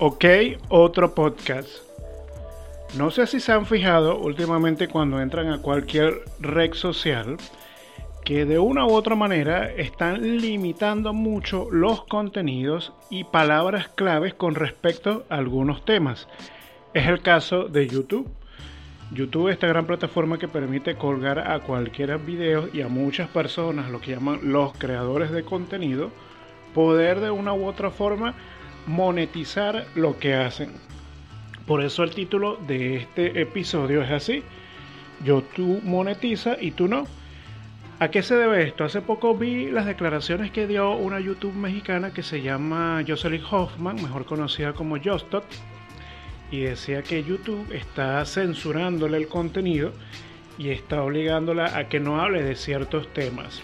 Ok, otro podcast. No sé si se han fijado últimamente cuando entran a cualquier red social que de una u otra manera están limitando mucho los contenidos y palabras claves con respecto a algunos temas. Es el caso de YouTube. YouTube, esta gran plataforma que permite colgar a cualquier video y a muchas personas, lo que llaman los creadores de contenido, poder de una u otra forma monetizar lo que hacen. Por eso el título de este episodio es así. Yo tú monetiza y tú no. ¿A qué se debe esto? Hace poco vi las declaraciones que dio una YouTube mexicana que se llama Jocelyn Hoffman, mejor conocida como Jostot, y decía que YouTube está censurándole el contenido y está obligándola a que no hable de ciertos temas.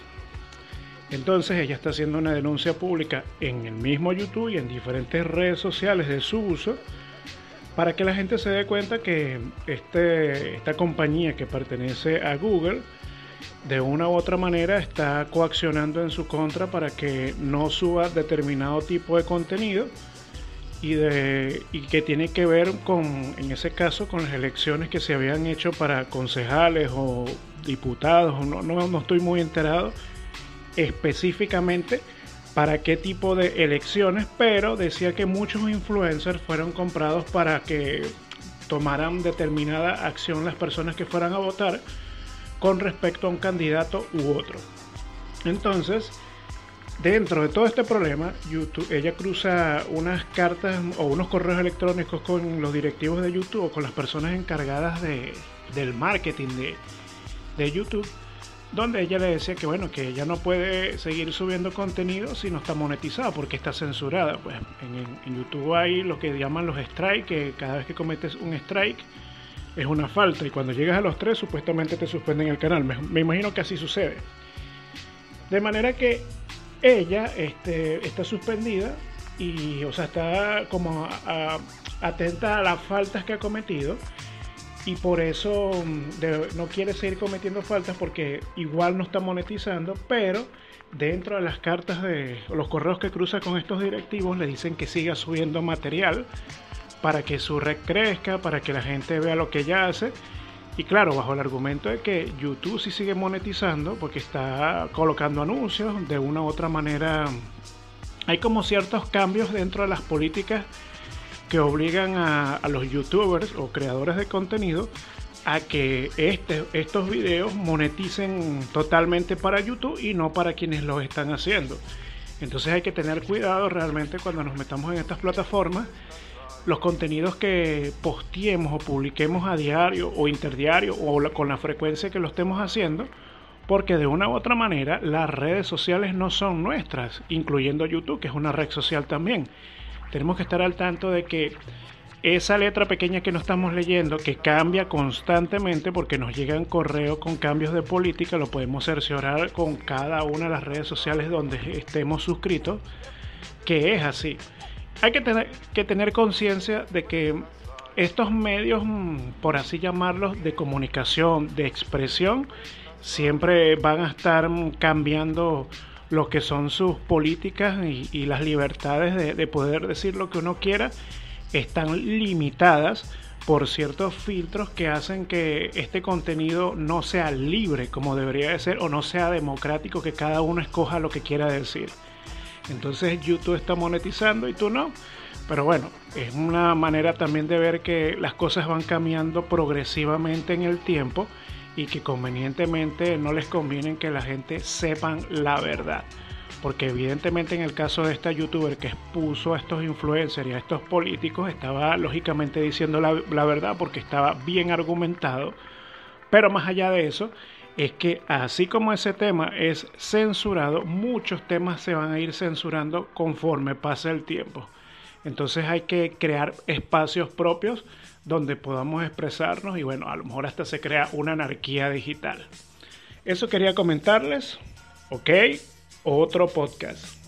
Entonces ella está haciendo una denuncia pública en el mismo YouTube y en diferentes redes sociales de su uso para que la gente se dé cuenta que este, esta compañía que pertenece a Google de una u otra manera está coaccionando en su contra para que no suba determinado tipo de contenido y, que tiene que ver con, en ese caso, con las elecciones que se habían hecho para concejales o diputados, no, no estoy muy enterado específicamente para qué tipo de elecciones, pero decía que muchos influencers fueron comprados para que tomaran determinada acción las personas que fueran a votar con respecto a un candidato u otro. Entonces, dentro de todo este problema, YouTube, ella cruza unas cartas o unos correos electrónicos con los directivos de YouTube o con las personas encargadas de, del marketing de, de YouTube donde ella le decía que bueno, que ella no puede seguir subiendo contenido si no está monetizada porque está censurada. Pues en, YouTube hay lo que llaman los strikes, que cada vez que cometes un strike es una falta y cuando llegas a los tres supuestamente te suspenden el canal. Me, imagino que así sucede. De manera que ella este, está suspendida y, o sea, está como atenta a las faltas que ha cometido y por eso mm, no quiere seguir cometiendo faltas porque igual no está monetizando, pero dentro de las cartas de los correos que cruza con estos directivos le dicen que siga subiendo material para que su red crezca, para que la gente vea lo que ella hace. Y claro, bajo el argumento de que YouTube sí sigue monetizando porque está colocando anuncios, de una u otra manera hay como ciertos cambios dentro de las políticas que obligan a, los youtubers o creadores de contenido a que este, estos videos moneticen totalmente para YouTube y no para quienes los están haciendo. Entonces hay que tener cuidado realmente cuando nos metamos en estas plataformas. Los contenidos que posteemos o publiquemos a diario o interdiario o con la frecuencia que lo estemos haciendo, porque de una u otra manera las redes sociales no son nuestras, incluyendo YouTube, que es una red social también tenemos que estar al tanto de que esa letra pequeña que no estamos leyendo, que cambia constantemente porque nos llegan correos con cambios de política, lo podemos cerciorar con cada una de las redes sociales donde estemos suscritos, que es así. Hay que tener, que tener conciencia de que estos medios, mm, por así llamarlos, de comunicación, de expresión, siempre van a estar mm, cambiando lo que son sus políticas y, las libertades de, poder decir lo que uno quiera están limitadas por ciertos filtros que hacen que este contenido no sea libre como debería de ser o no sea democrático que cada uno escoja lo que quiera decir. Entonces YouTube está monetizando y tú no. Pero bueno, es una manera también de ver que las cosas van cambiando progresivamente en el tiempo y que convenientemente no les conviene que la gente sepan la verdad. Porque evidentemente en el caso de esta youtuber que expuso a estos influencers y a estos políticos, estaba lógicamente diciendo la, la verdad porque estaba bien argumentado. Pero más allá de eso, es que así como ese tema es censurado, muchos temas se van a ir censurando conforme pasa el tiempo. Entonces hay que crear espacios propios donde podamos expresarnos y bueno, a lo mejor hasta se crea una anarquía digital. Eso quería comentarles, ¿ok? Otro podcast.